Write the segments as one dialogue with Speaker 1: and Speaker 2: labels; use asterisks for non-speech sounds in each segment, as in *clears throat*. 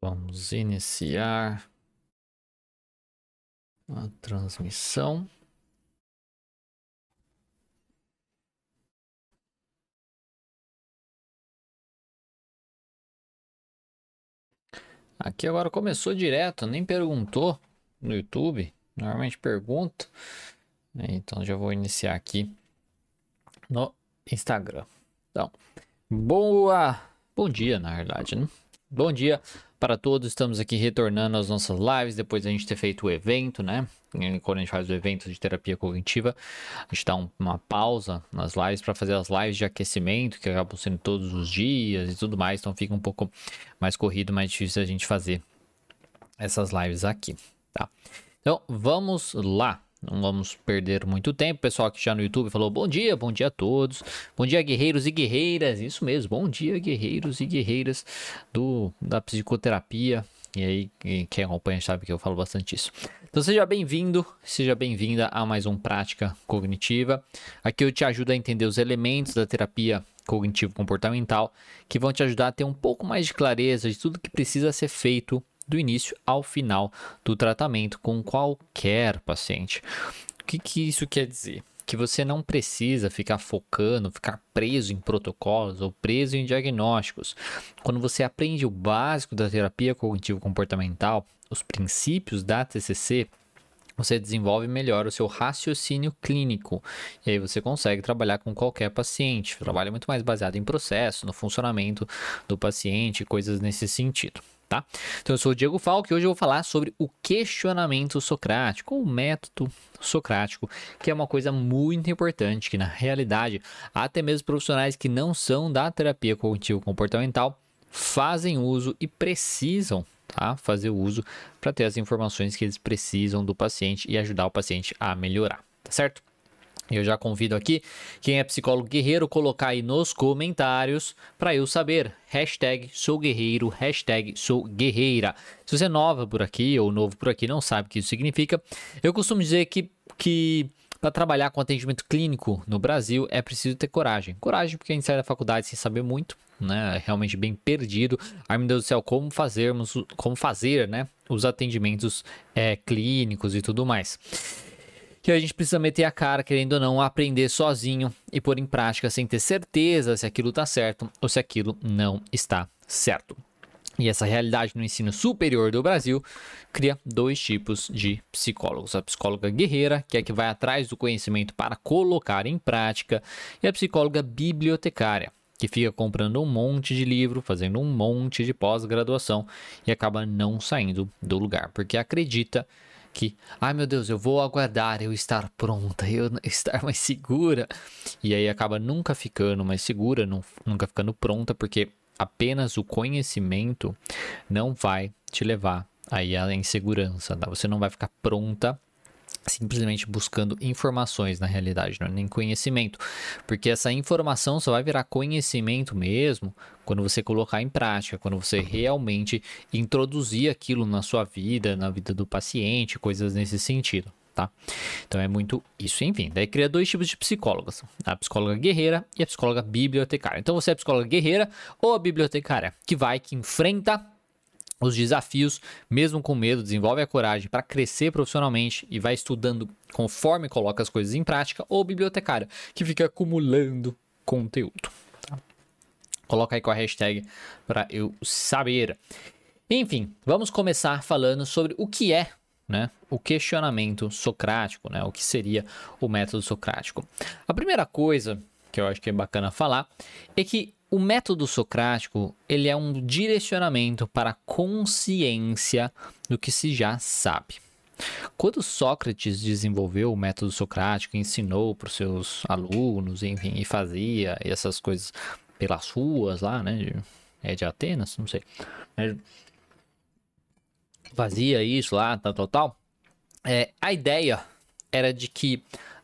Speaker 1: Vamos iniciar a transmissão. Aqui agora começou direto, nem perguntou no YouTube. Normalmente pergunta. Então já vou iniciar aqui no Instagram. Então, boa, bom dia na verdade, né? Bom dia para todos. Estamos aqui retornando às nossas lives depois da gente ter feito o evento, né? Quando a gente faz o evento de terapia cognitiva, a gente dá um, uma pausa nas lives para fazer as lives de aquecimento, que acabam sendo todos os dias e tudo mais. Então fica um pouco mais corrido, mais difícil a gente fazer essas lives aqui, tá? Então vamos lá. Não vamos perder muito tempo. Pessoal que já no YouTube falou bom dia, bom dia a todos. Bom dia, guerreiros e guerreiras. Isso mesmo, bom dia, guerreiros e guerreiras do, da psicoterapia. E aí, quem acompanha sabe que eu falo bastante isso. Então seja bem-vindo, seja bem-vinda a mais um Prática Cognitiva. Aqui eu te ajudo a entender os elementos da terapia cognitivo-comportamental que vão te ajudar a ter um pouco mais de clareza de tudo que precisa ser feito do início ao final do tratamento com qualquer paciente. O que, que isso quer dizer? que você não precisa ficar focando, ficar preso em protocolos ou preso em diagnósticos. Quando você aprende o básico da terapia cognitivo-comportamental, os princípios da TCC, você desenvolve melhor o seu raciocínio clínico. E aí você consegue trabalhar com qualquer paciente. Trabalha muito mais baseado em processo, no funcionamento do paciente, coisas nesse sentido tá? Então eu sou o Diego Falco e hoje eu vou falar sobre o questionamento socrático, o método socrático, que é uma coisa muito importante que na realidade até mesmo profissionais que não são da terapia cognitivo comportamental fazem uso e precisam tá? fazer uso para ter as informações que eles precisam do paciente e ajudar o paciente a melhorar, tá certo? Eu já convido aqui quem é psicólogo guerreiro colocar aí nos comentários para eu saber. Hashtag sou guerreiro, hashtag sou guerreira. Se você é nova por aqui ou novo por aqui não sabe o que isso significa, eu costumo dizer que, que para trabalhar com atendimento clínico no Brasil é preciso ter coragem. Coragem porque a gente sai da faculdade sem saber muito, né? É realmente bem perdido. Ai meu Deus do céu, como fazermos, como fazer, né? Os atendimentos é, clínicos e tudo mais que a gente precisa meter a cara, querendo ou não, aprender sozinho e pôr em prática sem ter certeza se aquilo está certo ou se aquilo não está certo. E essa realidade no ensino superior do Brasil cria dois tipos de psicólogos: a psicóloga guerreira, que é que vai atrás do conhecimento para colocar em prática, e a psicóloga bibliotecária, que fica comprando um monte de livro, fazendo um monte de pós-graduação e acaba não saindo do lugar, porque acredita que, ai meu Deus, eu vou aguardar eu estar pronta, eu *laughs* estar mais segura. E aí acaba nunca ficando mais segura, nunca ficando pronta, porque apenas o conhecimento não vai te levar aí à insegurança, tá? Você não vai ficar pronta simplesmente buscando informações na realidade, não é nem conhecimento, porque essa informação só vai virar conhecimento mesmo quando você colocar em prática, quando você realmente introduzir aquilo na sua vida, na vida do paciente, coisas nesse sentido. Tá? Então é muito isso, enfim. Daí cria dois tipos de psicólogas: a psicóloga guerreira e a psicóloga bibliotecária. Então você é a psicóloga guerreira ou a bibliotecária que vai, que enfrenta os desafios, mesmo com medo, desenvolve a coragem para crescer profissionalmente e vai estudando conforme coloca as coisas em prática, ou bibliotecário, que fica acumulando conteúdo. Tá? Coloca aí com a hashtag para eu saber. Enfim, vamos começar falando sobre o que é né, o questionamento socrático, né, o que seria o método socrático. A primeira coisa que eu acho que é bacana falar é que o método socrático, ele é um direcionamento para a consciência do que se já sabe. Quando Sócrates desenvolveu o método socrático, ensinou para os seus alunos, enfim, e fazia essas coisas pelas ruas lá, né? É de Atenas, não sei. Fazia isso lá, tal, tal, tal. É, a ideia era de que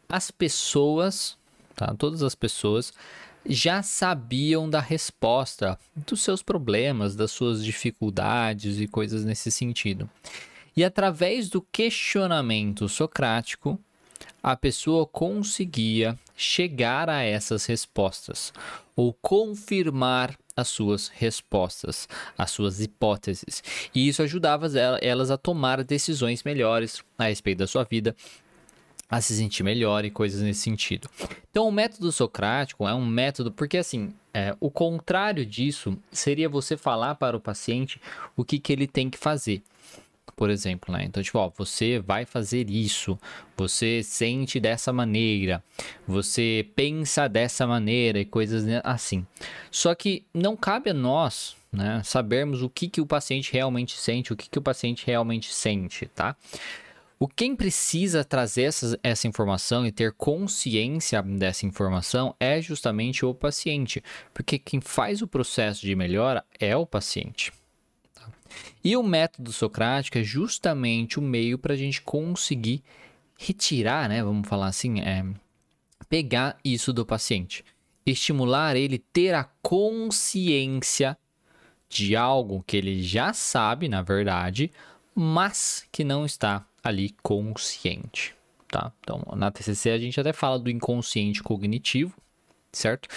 Speaker 1: as pessoas, tá? Todas as pessoas já sabiam da resposta dos seus problemas, das suas dificuldades e coisas nesse sentido. E através do questionamento socrático, a pessoa conseguia chegar a essas respostas ou confirmar as suas respostas, as suas hipóteses. E isso ajudava elas a tomar decisões melhores a respeito da sua vida, a se sentir melhor e coisas nesse sentido. Então, o método socrático é um método, porque assim, é, o contrário disso seria você falar para o paciente o que, que ele tem que fazer por exemplo, né? Então, tipo, ó, você vai fazer isso, você sente dessa maneira, você pensa dessa maneira e coisas assim. Só que não cabe a nós, né, sabermos o que, que o paciente realmente sente, o que, que o paciente realmente sente, tá? O quem precisa trazer essa, essa informação e ter consciência dessa informação é justamente o paciente, porque quem faz o processo de melhora é o paciente. E o método socrático é justamente o meio para a gente conseguir retirar, né, vamos falar assim, é, pegar isso do paciente, estimular ele ter a consciência de algo que ele já sabe, na verdade, mas que não está ali consciente, tá? Então, na TCC a gente até fala do inconsciente cognitivo, certo?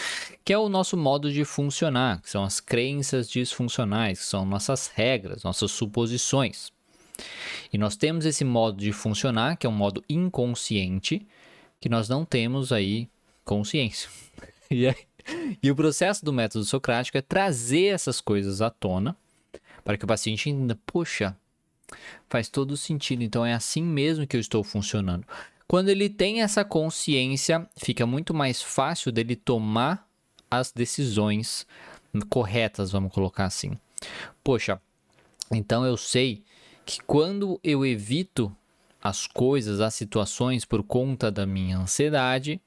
Speaker 1: Que é o nosso modo de funcionar, que são as crenças disfuncionais, que são nossas regras, nossas suposições. E nós temos esse modo de funcionar, que é um modo inconsciente, que nós não temos aí consciência. *laughs* E, e o processo do método socrático é trazer essas coisas à tona, para que o paciente ainda, poxa, faz todo sentido, então é assim mesmo que eu estou funcionando. Quando ele tem essa consciência, fica muito mais fácil dele tomar as decisões corretas, vamos colocar assim. Poxa, então eu sei que quando eu evito as coisas, as situações por conta da minha ansiedade,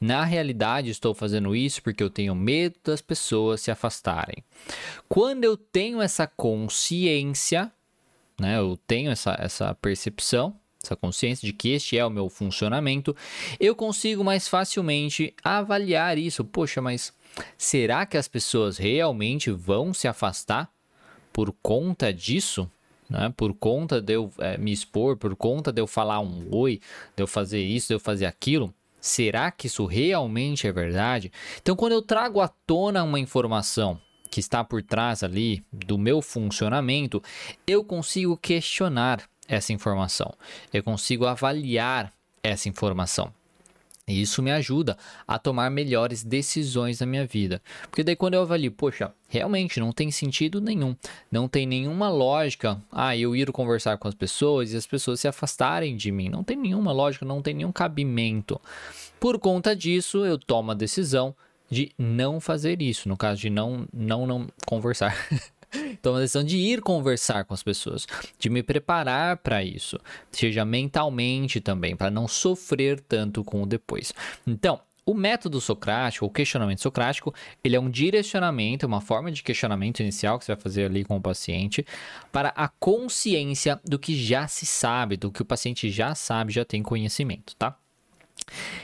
Speaker 1: na realidade estou fazendo isso porque eu tenho medo das pessoas se afastarem. Quando eu tenho essa consciência, né, eu tenho essa, essa percepção, essa consciência de que este é o meu funcionamento, eu consigo mais facilmente avaliar isso. Poxa, mas será que as pessoas realmente vão se afastar por conta disso? Né? Por conta de eu é, me expor, por conta de eu falar um oi, de eu fazer isso, de eu fazer aquilo? Será que isso realmente é verdade? Então, quando eu trago à tona uma informação que está por trás ali do meu funcionamento, eu consigo questionar essa informação, eu consigo avaliar essa informação. E isso me ajuda a tomar melhores decisões na minha vida. Porque daí quando eu avalio, poxa, realmente não tem sentido nenhum, não tem nenhuma lógica, ah, eu ir conversar com as pessoas e as pessoas se afastarem de mim. Não tem nenhuma lógica, não tem nenhum cabimento. Por conta disso, eu tomo a decisão de não fazer isso, no caso de não não não conversar. *laughs* Então, a decisão de ir conversar com as pessoas, de me preparar para isso, seja mentalmente também, para não sofrer tanto com o depois. Então, o método socrático, o questionamento socrático, ele é um direcionamento, uma forma de questionamento inicial que você vai fazer ali com o paciente para a consciência do que já se sabe, do que o paciente já sabe, já tem conhecimento, tá?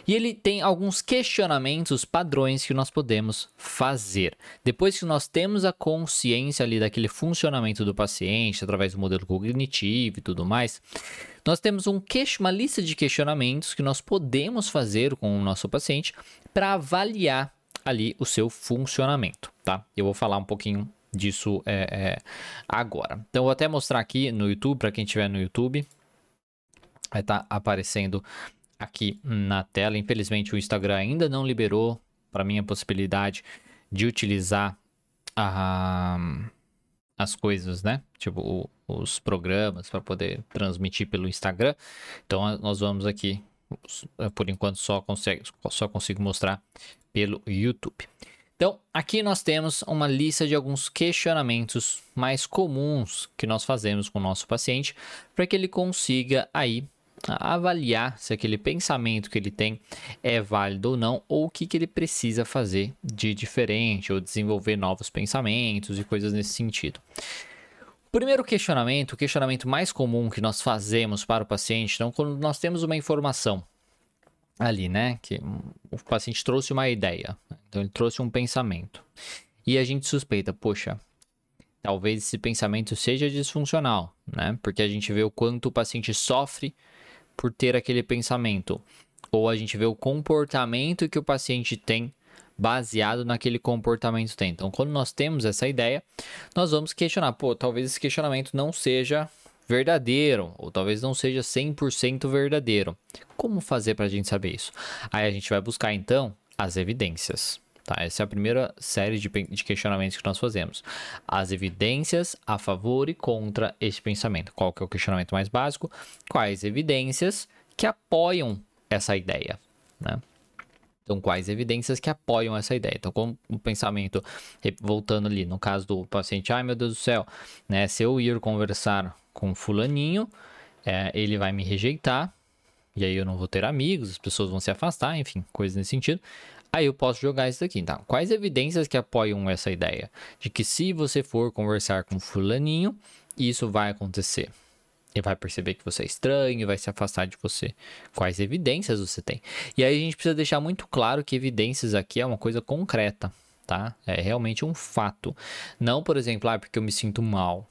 Speaker 1: E ele tem alguns questionamentos padrões que nós podemos fazer. Depois que nós temos a consciência ali daquele funcionamento do paciente, através do modelo cognitivo e tudo mais, nós temos um uma lista de questionamentos que nós podemos fazer com o nosso paciente para avaliar ali o seu funcionamento, tá? Eu vou falar um pouquinho disso é, é, agora. Então, vou até mostrar aqui no YouTube, para quem estiver no YouTube, vai estar tá aparecendo aqui na tela. Infelizmente, o Instagram ainda não liberou para mim a possibilidade de utilizar a, as coisas, né? Tipo, o, os programas para poder transmitir pelo Instagram. Então, nós vamos aqui, por enquanto, só, consegue, só consigo mostrar pelo YouTube. Então, aqui nós temos uma lista de alguns questionamentos mais comuns que nós fazemos com o nosso paciente para que ele consiga aí avaliar se aquele pensamento que ele tem é válido ou não, ou o que, que ele precisa fazer de diferente, ou desenvolver novos pensamentos e coisas nesse sentido. Primeiro questionamento, o questionamento mais comum que nós fazemos para o paciente, então, quando nós temos uma informação ali, né, que o paciente trouxe uma ideia, então ele trouxe um pensamento, e a gente suspeita, poxa, talvez esse pensamento seja disfuncional, né? Porque a gente vê o quanto o paciente sofre por ter aquele pensamento. ou a gente vê o comportamento que o paciente tem baseado naquele comportamento tem. Então, quando nós temos essa ideia, nós vamos questionar, pô, talvez esse questionamento não seja verdadeiro, ou talvez não seja 100% verdadeiro. Como fazer para a gente saber isso? Aí a gente vai buscar então as evidências. Tá? Essa é a primeira série de, de questionamentos que nós fazemos. As evidências a favor e contra esse pensamento. Qual que é o questionamento mais básico? Quais evidências que apoiam essa ideia? Né? Então, quais evidências que apoiam essa ideia? Então, como o pensamento, voltando ali, no caso do paciente, ai meu Deus do céu, né? Se eu ir conversar com fulaninho, é, ele vai me rejeitar, e aí eu não vou ter amigos, as pessoas vão se afastar, enfim, coisas nesse sentido. Aí eu posso jogar isso daqui, tá? Quais evidências que apoiam essa ideia? De que se você for conversar com fulaninho, isso vai acontecer. Ele vai perceber que você é estranho vai se afastar de você. Quais evidências você tem? E aí a gente precisa deixar muito claro que evidências aqui é uma coisa concreta, tá? É realmente um fato. Não, por exemplo, ah, porque eu me sinto mal,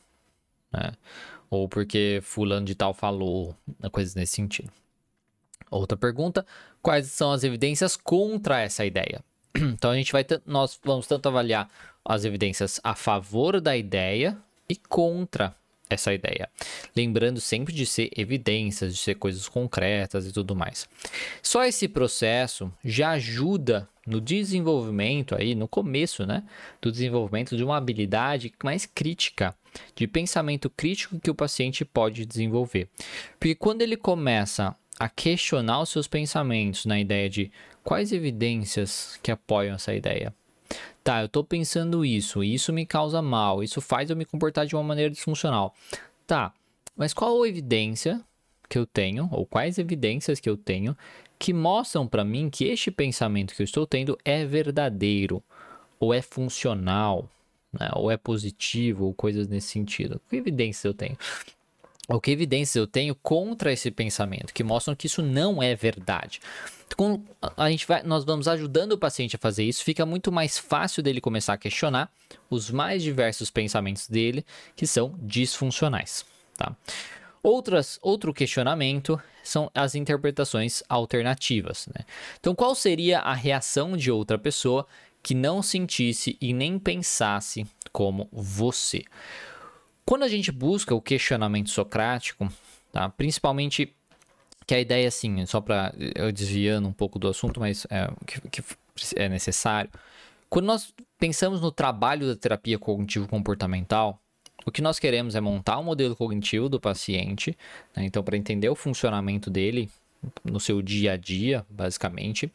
Speaker 1: né? Ou porque fulano de tal falou, coisas nesse sentido. Outra pergunta: quais são as evidências contra essa ideia? *clears throat* Então a gente vai nós vamos tanto avaliar as evidências a favor da ideia e contra essa ideia. Lembrando sempre de ser evidências, de ser coisas concretas e tudo mais. Só esse processo já ajuda no desenvolvimento aí, no começo, né, do desenvolvimento de uma habilidade mais crítica, de pensamento crítico que o paciente pode desenvolver. Porque quando ele começa a questionar os seus pensamentos na ideia de quais evidências que apoiam essa ideia, Tá, eu tô pensando isso, isso me causa mal, isso faz eu me comportar de uma maneira disfuncional. Tá, mas qual a evidência que eu tenho, ou quais evidências que eu tenho, que mostram para mim que este pensamento que eu estou tendo é verdadeiro, ou é funcional, né? ou é positivo, ou coisas nesse sentido? Que evidências eu tenho? Ou que evidências eu tenho contra esse pensamento, que mostram que isso não é verdade? com, a gente vai, nós vamos ajudando o paciente a fazer isso, fica muito mais fácil dele começar a questionar os mais diversos pensamentos dele que são disfuncionais. Tá? Outras, outro questionamento são as interpretações alternativas. Né? Então, qual seria a reação de outra pessoa que não sentisse e nem pensasse como você? Quando a gente busca o questionamento socrático, tá? principalmente que a ideia, assim, só para eu desviando um pouco do assunto, mas é, que, que é necessário. Quando nós pensamos no trabalho da terapia cognitivo-comportamental, o que nós queremos é montar um modelo cognitivo do paciente, né? então, para entender o funcionamento dele no seu dia a dia, basicamente.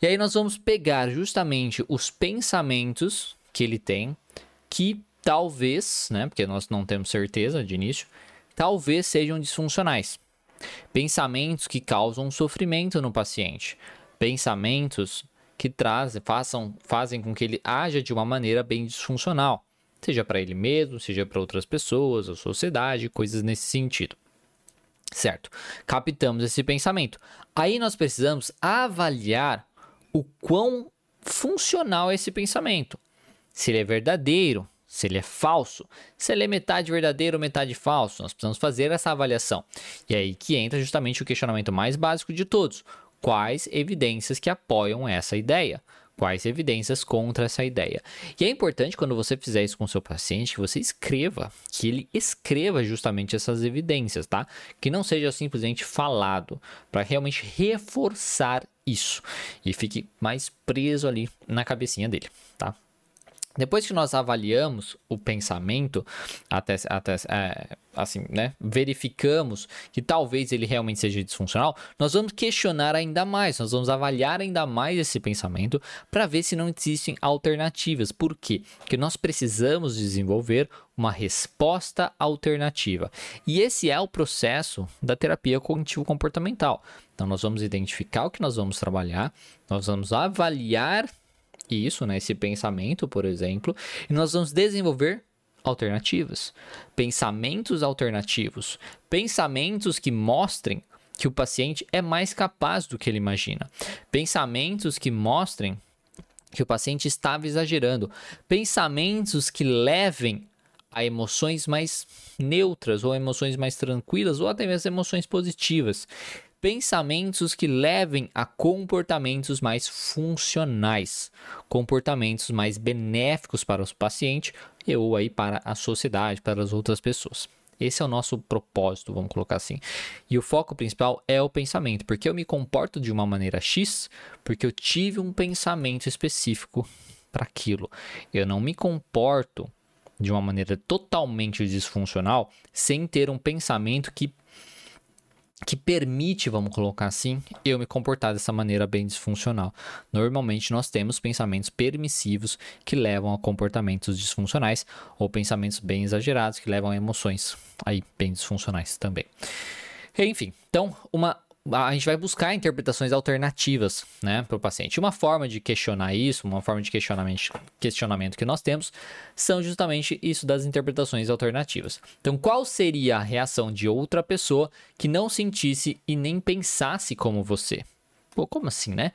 Speaker 1: E aí nós vamos pegar justamente os pensamentos que ele tem, que talvez, né, porque nós não temos certeza de início, talvez sejam disfuncionais. Pensamentos que causam sofrimento no paciente. Pensamentos que trazem, façam, fazem com que ele haja de uma maneira bem disfuncional, seja para ele mesmo, seja para outras pessoas, a sociedade, coisas nesse sentido. Certo? Captamos esse pensamento. Aí nós precisamos avaliar o quão funcional é esse pensamento. Se ele é verdadeiro, se ele é falso, se ele é metade verdadeiro ou metade falso. Nós precisamos fazer essa avaliação. E é aí que entra justamente o questionamento mais básico de todos: quais evidências que apoiam essa ideia? Quais evidências contra essa ideia? E é importante quando você fizer isso com seu paciente que você escreva, que ele escreva justamente essas evidências, tá? Que não seja simplesmente falado, para realmente reforçar isso e fique mais preso ali na cabecinha dele, tá? Depois que nós avaliamos o pensamento, até, até é, assim, né, verificamos que talvez ele realmente seja disfuncional, nós vamos questionar ainda mais, nós vamos avaliar ainda mais esse pensamento para ver se não existem alternativas. Por quê? Porque nós precisamos desenvolver uma resposta alternativa. E esse é o processo da terapia cognitivo-comportamental. Então, nós vamos identificar o que nós vamos trabalhar, nós vamos avaliar isso, né, esse pensamento, por exemplo, e nós vamos desenvolver alternativas, pensamentos alternativos, pensamentos que mostrem que o paciente é mais capaz do que ele imagina, pensamentos que mostrem que o paciente estava exagerando, pensamentos que levem a emoções mais neutras ou emoções mais tranquilas ou até mesmo emoções positivas. Pensamentos que levem a comportamentos mais funcionais, comportamentos mais benéficos para o paciente ou aí para a sociedade, para as outras pessoas. Esse é o nosso propósito, vamos colocar assim. E o foco principal é o pensamento, porque eu me comporto de uma maneira X, porque eu tive um pensamento específico para aquilo. Eu não me comporto de uma maneira totalmente disfuncional sem ter um pensamento que que permite, vamos colocar assim, eu me comportar dessa maneira bem disfuncional. Normalmente nós temos pensamentos permissivos que levam a comportamentos disfuncionais ou pensamentos bem exagerados que levam a emoções aí bem disfuncionais também. Enfim, então uma a gente vai buscar interpretações alternativas né, para o paciente. Uma forma de questionar isso, uma forma de questionamento, questionamento que nós temos, são justamente isso das interpretações alternativas. Então, qual seria a reação de outra pessoa que não sentisse e nem pensasse como você? Pô, como assim, né?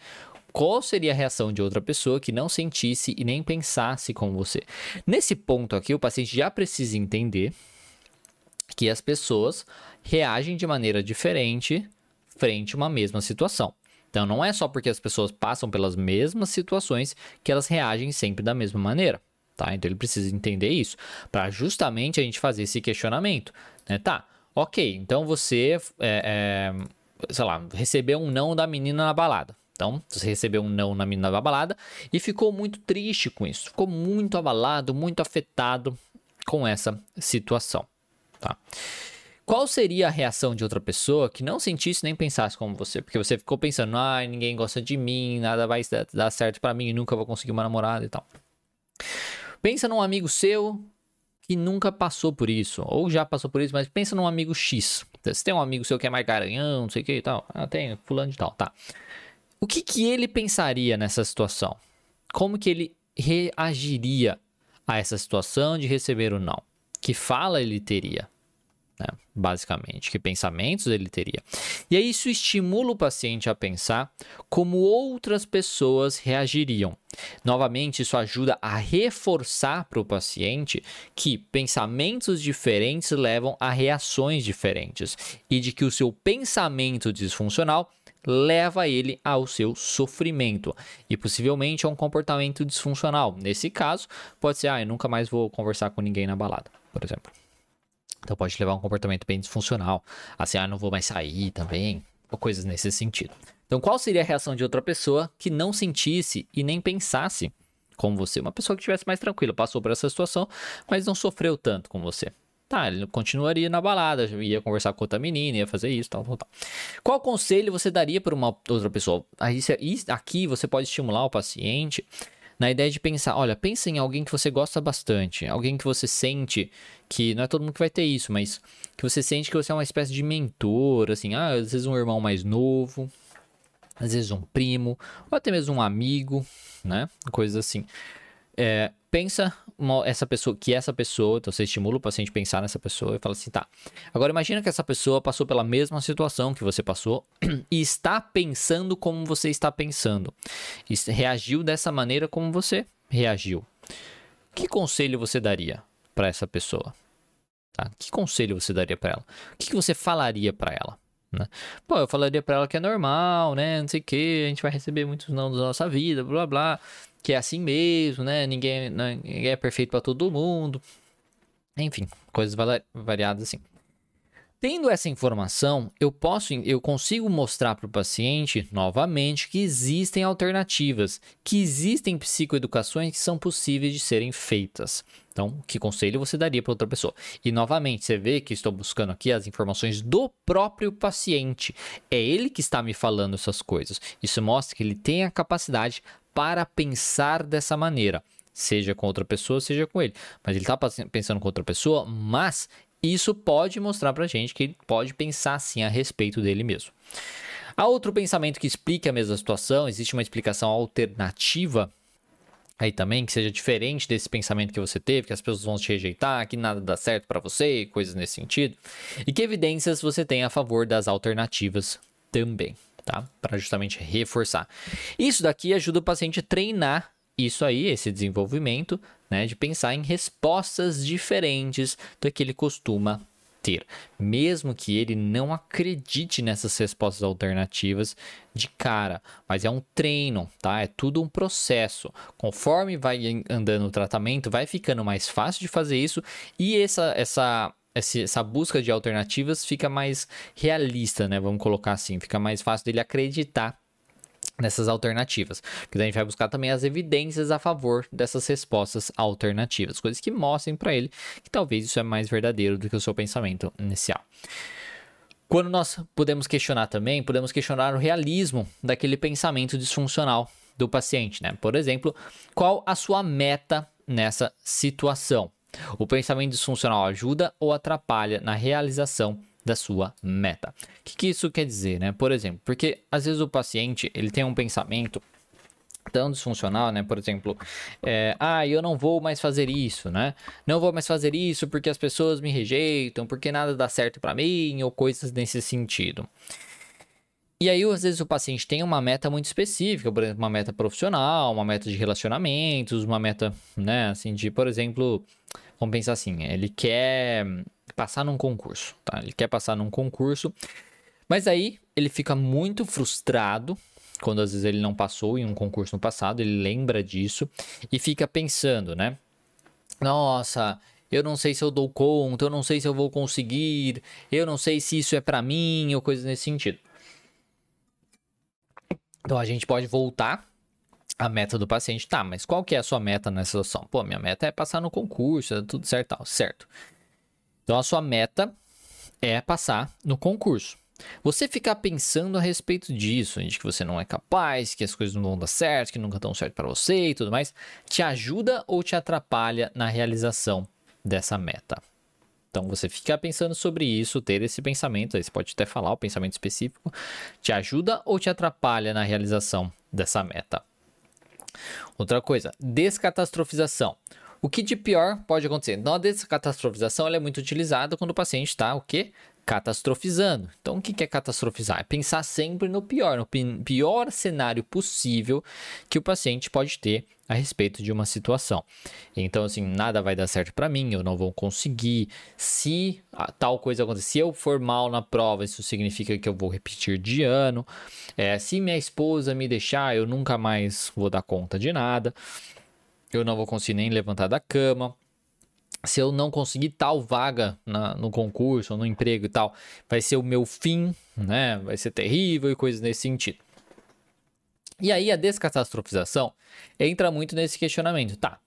Speaker 1: Qual seria a reação de outra pessoa que não sentisse e nem pensasse como você? Nesse ponto aqui, o paciente já precisa entender que as pessoas reagem de maneira diferente frente a uma mesma situação. Então não é só porque as pessoas passam pelas mesmas situações que elas reagem sempre da mesma maneira. Tá? Então ele precisa entender isso para justamente a gente fazer esse questionamento. Né? Tá, ok, então você, é, é, sei lá, recebeu um não da menina na balada. Então, você recebeu um não na menina na balada e ficou muito triste com isso, ficou muito abalado, muito afetado com essa situação. Tá? Qual seria a reação de outra pessoa que não sentisse nem pensasse como você? Porque você ficou pensando, ah, ninguém gosta de mim, nada vai dar certo para mim, nunca vou conseguir uma namorada e tal. Pensa num amigo seu que nunca passou por isso, ou já passou por isso, mas pensa num amigo X. Você tem um amigo seu que é mais garanhão, não sei o que e tal. Ah, tem, fulano de tal, tá. O que, que ele pensaria nessa situação? Como que ele reagiria a essa situação de receber o não? Que fala ele teria? Né? basicamente, que pensamentos ele teria. E aí isso estimula o paciente a pensar como outras pessoas reagiriam. Novamente, isso ajuda a reforçar para o paciente que pensamentos diferentes levam a reações diferentes e de que o seu pensamento disfuncional leva ele ao seu sofrimento e possivelmente a um comportamento disfuncional. Nesse caso, pode ser, ah, eu nunca mais vou conversar com ninguém na balada, por exemplo. Então pode levar a um comportamento bem disfuncional. Assim, ah, não vou mais sair também, ou coisas nesse sentido. Então, qual seria a reação de outra pessoa que não sentisse e nem pensasse como você? Uma pessoa que estivesse mais tranquila, passou por essa situação, mas não sofreu tanto como você. Tá, ele continuaria na balada, ia conversar com outra menina, ia fazer isso, tal, tal, tal. Qual conselho você daria para uma outra pessoa? Aqui você pode estimular o paciente na ideia de pensar, olha, pensa em alguém que você gosta bastante, alguém que você sente que não é todo mundo que vai ter isso, mas que você sente que você é uma espécie de mentor, assim, ah, às vezes um irmão mais novo, às vezes um primo, ou até mesmo um amigo, né? Coisas assim. É, pensa essa pessoa, que essa pessoa, então você estimula o paciente a pensar nessa pessoa e fala assim, tá. Agora imagina que essa pessoa passou pela mesma situação que você passou *clears throat* e está pensando como você está pensando. E reagiu dessa maneira como você reagiu. Que conselho você daria para essa pessoa? Tá? Que conselho você daria para ela? O que, que você falaria para ela? Né? Pô, eu falaria para ela que é normal, né? Não sei o que, a gente vai receber muitos não da nossa vida, blá blá que é assim mesmo, né? Ninguém, né? ninguém é perfeito para todo mundo. Enfim, coisas variadas assim. Tendo essa informação, eu posso, eu consigo mostrar para o paciente novamente que existem alternativas, que existem psicoeducações que são possíveis de serem feitas. Então, que conselho você daria para outra pessoa? E novamente, você vê que estou buscando aqui as informações do próprio paciente. É ele que está me falando essas coisas. Isso mostra que ele tem a capacidade para pensar dessa maneira, seja com outra pessoa, seja com ele. Mas ele está pensando com outra pessoa, mas isso pode mostrar para a gente que ele pode pensar sim a respeito dele mesmo. Há outro pensamento que explica a mesma situação, existe uma explicação alternativa aí também que seja diferente desse pensamento que você teve, que as pessoas vão te rejeitar, que nada dá certo para você, coisas nesse sentido. E que evidências você tem a favor das alternativas também tá? Para justamente reforçar. Isso daqui ajuda o paciente a treinar isso aí, esse desenvolvimento, né, de pensar em respostas diferentes do que ele costuma ter, mesmo que ele não acredite nessas respostas alternativas de cara, mas é um treino, tá? É tudo um processo. Conforme vai andando o tratamento, vai ficando mais fácil de fazer isso e essa essa essa busca de alternativas fica mais realista, né? Vamos colocar assim, fica mais fácil dele acreditar nessas alternativas. Porque a gente vai buscar também as evidências a favor dessas respostas alternativas, coisas que mostrem para ele que talvez isso é mais verdadeiro do que o seu pensamento inicial. Quando nós podemos questionar também, podemos questionar o realismo daquele pensamento disfuncional do paciente, né? Por exemplo, qual a sua meta nessa situação? O pensamento disfuncional ajuda ou atrapalha na realização da sua meta. O que, que isso quer dizer, né? Por exemplo, porque às vezes o paciente ele tem um pensamento tão disfuncional, né? Por exemplo, é, ah, eu não vou mais fazer isso, né? Não vou mais fazer isso porque as pessoas me rejeitam, porque nada dá certo para mim, ou coisas nesse sentido. E aí, às vezes, o paciente tem uma meta muito específica, por exemplo, uma meta profissional, uma meta de relacionamentos, uma meta, né, assim, de, por exemplo, vamos pensar assim, ele quer passar num concurso, tá? Ele quer passar num concurso, mas aí ele fica muito frustrado quando às vezes ele não passou em um concurso no passado, ele lembra disso e fica pensando, né? Nossa, eu não sei se eu dou conta, eu não sei se eu vou conseguir, eu não sei se isso é para mim ou coisas nesse sentido. Então a gente pode voltar à meta do paciente, tá, mas qual que é a sua meta nessa situação? Pô, minha meta é passar no concurso, é tudo certo, tal, certo. Então a sua meta é passar no concurso. Você ficar pensando a respeito disso, de que você não é capaz, que as coisas não vão dar certo, que nunca estão certo para você e tudo mais, te ajuda ou te atrapalha na realização dessa meta? Então você ficar pensando sobre isso, ter esse pensamento, aí você pode até falar o pensamento específico, te ajuda ou te atrapalha na realização dessa meta? Outra coisa, descatastrofização. O que de pior pode acontecer? Então, a descatastrofização é muito utilizada quando o paciente está o quê? Catastrofizando. Então, o que é catastrofizar? É pensar sempre no pior, no pior cenário possível que o paciente pode ter a respeito de uma situação. Então, assim, nada vai dar certo para mim, eu não vou conseguir. Se tal coisa acontecer, se eu for mal na prova, isso significa que eu vou repetir de ano. É, se minha esposa me deixar, eu nunca mais vou dar conta de nada eu não vou conseguir nem levantar da cama. Se eu não conseguir tal vaga na, no concurso ou no emprego e tal, vai ser o meu fim, né? Vai ser terrível e coisas nesse sentido. E aí a descatastrofização entra muito nesse questionamento, tá?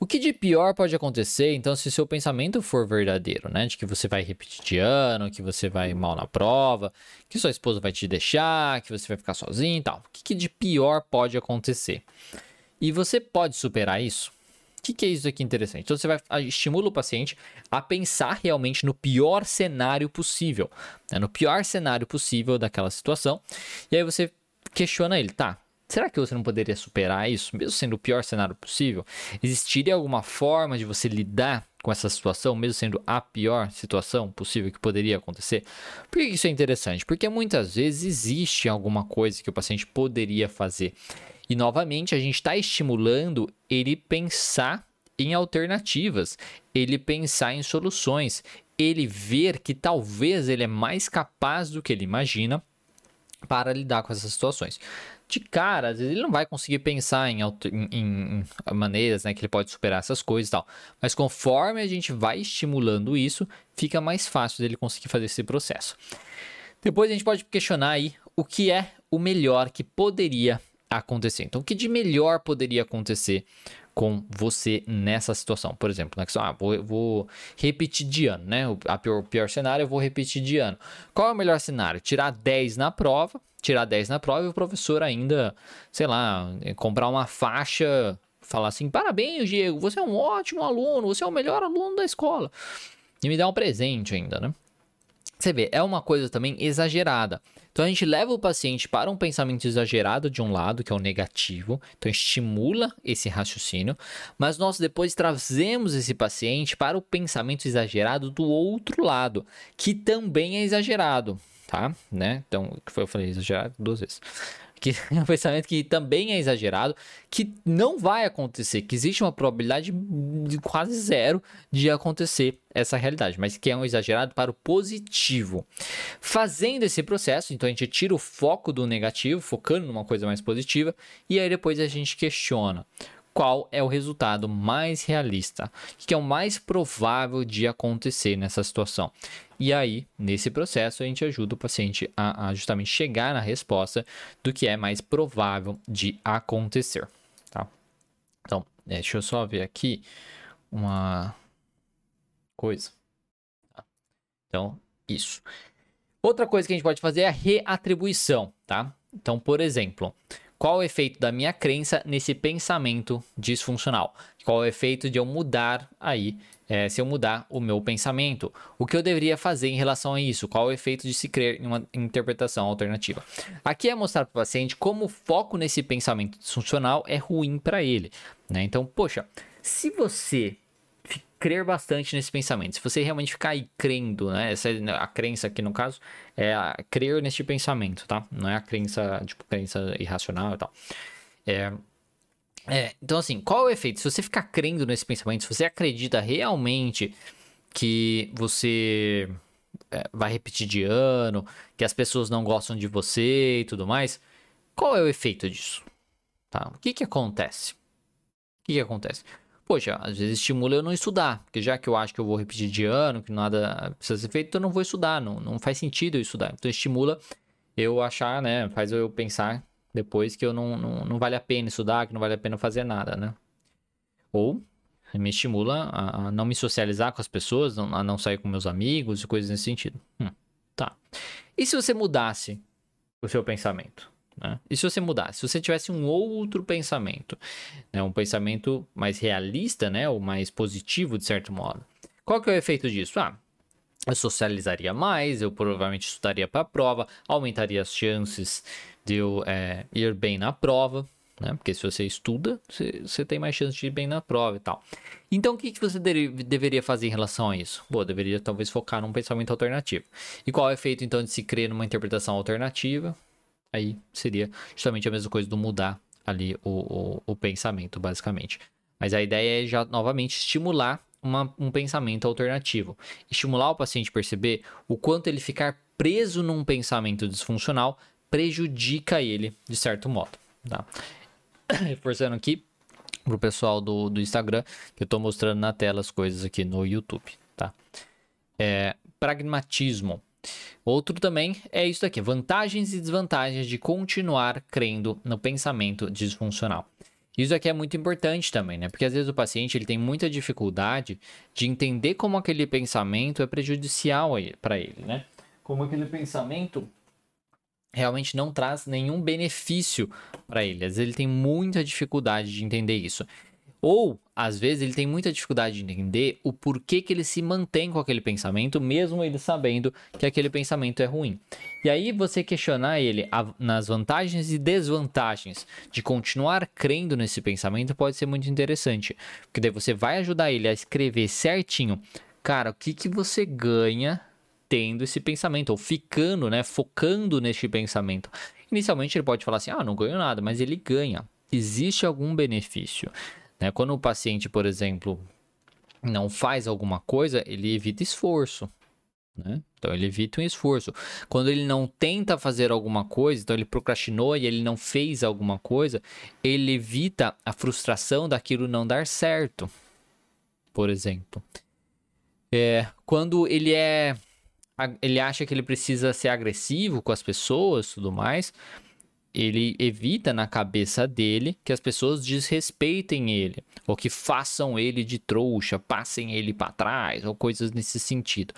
Speaker 1: O que de pior pode acontecer, então, se seu pensamento for verdadeiro, né? De que você vai repetir de ano, que você vai mal na prova, que sua esposa vai te deixar, que você vai ficar sozinho e tal. O que, que de pior pode acontecer? E você pode superar isso? Que, que é isso aqui interessante? Então você vai estimula o paciente a pensar realmente no pior cenário possível, né? no pior cenário possível daquela situação. E aí você questiona ele, tá? Será que você não poderia superar isso, mesmo sendo o pior cenário possível? Existiria alguma forma de você lidar com essa situação, mesmo sendo a pior situação possível que poderia acontecer? Por que isso é interessante? Porque muitas vezes existe alguma coisa que o paciente poderia fazer. E novamente a gente está estimulando ele pensar em alternativas, ele pensar em soluções, ele ver que talvez ele é mais capaz do que ele imagina para lidar com essas situações. De cara, às vezes ele não vai conseguir pensar em, em, em, maneiras né, que ele pode superar essas coisas e tal. Mas conforme a gente vai estimulando isso, fica mais fácil dele conseguir fazer esse processo. Depois a gente pode questionar aí o que é o melhor que poderia acontecer. Então, o que de melhor poderia acontecer com você nessa situação? Por exemplo, né, ah, vou, vou repetir de ano, né? O pior, pior cenário, eu vou repetir de ano. Qual é o melhor cenário? Tirar 10 na prova, tirar 10 na prova e o professor ainda, sei lá, comprar uma faixa, falar assim: parabéns, Diego, você é um ótimo aluno, você é o melhor aluno da escola. E me dar um presente ainda, né? Você vê, é uma coisa também exagerada. Então a gente leva o paciente para um pensamento exagerado de um lado, que é o negativo, então estimula esse raciocínio, mas nós depois trazemos esse paciente para o pensamento exagerado do outro lado, que também é exagerado, tá? Né? Então, que foi eu falei exagerado duas vezes. Que *laughs* é um pensamento que também é exagerado, que não vai acontecer, que existe uma probabilidade de quase zero de acontecer essa realidade, mas que é um exagerado para o positivo. Fazendo esse processo, então a gente tira o foco do negativo, focando numa coisa mais positiva, e aí depois a gente questiona qual é o resultado mais realista, que é o mais provável de acontecer nessa situação. E aí, nesse processo, a gente ajuda o paciente a, a justamente chegar na resposta do que é mais provável de acontecer. Tá? Então, é, deixa eu só ver aqui uma coisa. Tá? Então, isso. Outra coisa que a gente pode fazer é a reatribuição, tá? Então, por exemplo, qual o efeito da minha crença nesse pensamento disfuncional? Qual o efeito de eu mudar aí, é, se eu mudar o meu pensamento? O que eu deveria fazer em relação a isso? Qual o efeito de se crer em uma interpretação alternativa? Aqui é mostrar para o paciente como o foco nesse pensamento disfuncional é ruim para ele. Né? Então, poxa, se você crer bastante nesse pensamento. Se você realmente ficar aí crendo, né? Essa é a crença aqui no caso é a crer neste pensamento, tá? Não é a crença, tipo, crença irracional e tal. É, é, então assim, qual é o efeito? Se você ficar crendo nesse pensamento, se você acredita realmente que você é, vai repetir de ano, que as pessoas não gostam de você e tudo mais, qual é o efeito disso? Tá? O que que acontece? O que que acontece? Poxa, às vezes estimula eu não estudar, porque já que eu acho que eu vou repetir de ano, que nada precisa ser feito, então eu não vou estudar, não, não faz sentido eu estudar. Então estimula eu achar, né, faz eu pensar depois que eu não, não, não vale a pena estudar, que não vale a pena fazer nada, né? Ou me estimula a, não me socializar com as pessoas, a não sair com meus amigos e coisas nesse sentido. Hum, tá. E se você mudasse o seu pensamento? Né? E se você mudasse? Se você tivesse um outro pensamento, né? um pensamento mais realista, né? ou mais positivo, de certo modo, qual que é o efeito disso? Ah, eu socializaria mais, eu provavelmente estudaria para a prova, aumentaria as chances de eu é, ir bem na prova, né? Porque se você estuda, você, você, tem mais chance de ir bem na prova e tal. Então, o que, que você de, deveria fazer em relação a isso? Pô, deveria talvez focar num pensamento alternativo. E qual é o efeito, então, de se crer numa interpretação alternativa? Aí seria justamente a mesma coisa do mudar ali o, o, o pensamento, basicamente. Mas a ideia é já novamente estimular uma, um pensamento alternativo. Estimular o paciente a perceber o quanto ele ficar preso num pensamento disfuncional prejudica ele de certo modo. Tá? *coughs* Reforçando aqui pro pessoal do, do Instagram, que eu estou mostrando na tela as coisas aqui no YouTube. Tá? É, pragmatismo. Outro também é isso aqui: vantagens e desvantagens de continuar crendo no pensamento disfuncional. Isso aqui é muito importante também, né? Porque às vezes o paciente ele tem muita dificuldade de entender como aquele pensamento é prejudicial para ele, né? Como aquele pensamento realmente não traz nenhum benefício para ele. Às vezes ele tem muita dificuldade de entender isso. Ou, às vezes, ele tem muita dificuldade de entender o porquê que ele se mantém com aquele pensamento, mesmo ele sabendo que aquele pensamento é ruim. E aí, você questionar ele nas vantagens e desvantagens de continuar crendo nesse pensamento pode ser muito interessante. Porque daí você vai ajudar ele a escrever certinho, cara, o que, que você ganha tendo esse pensamento, ou ficando, né, focando neste pensamento. Inicialmente ele pode falar assim: ah, não ganho nada, mas ele ganha. Existe algum benefício. Né? Quando o paciente, por exemplo, não faz alguma coisa, ele evita esforço. Né? Então ele evita um esforço. Quando ele não tenta fazer alguma coisa, então ele procrastinou e ele não fez alguma coisa, ele evita a frustração daquilo não dar certo. Por exemplo, é, quando ele é, ele acha que ele precisa ser agressivo com as pessoas, tudo mais, ele evita na cabeça dele que as pessoas desrespeitem ele, ou que façam ele de trouxa, passem ele para trás, ou coisas nesse sentido.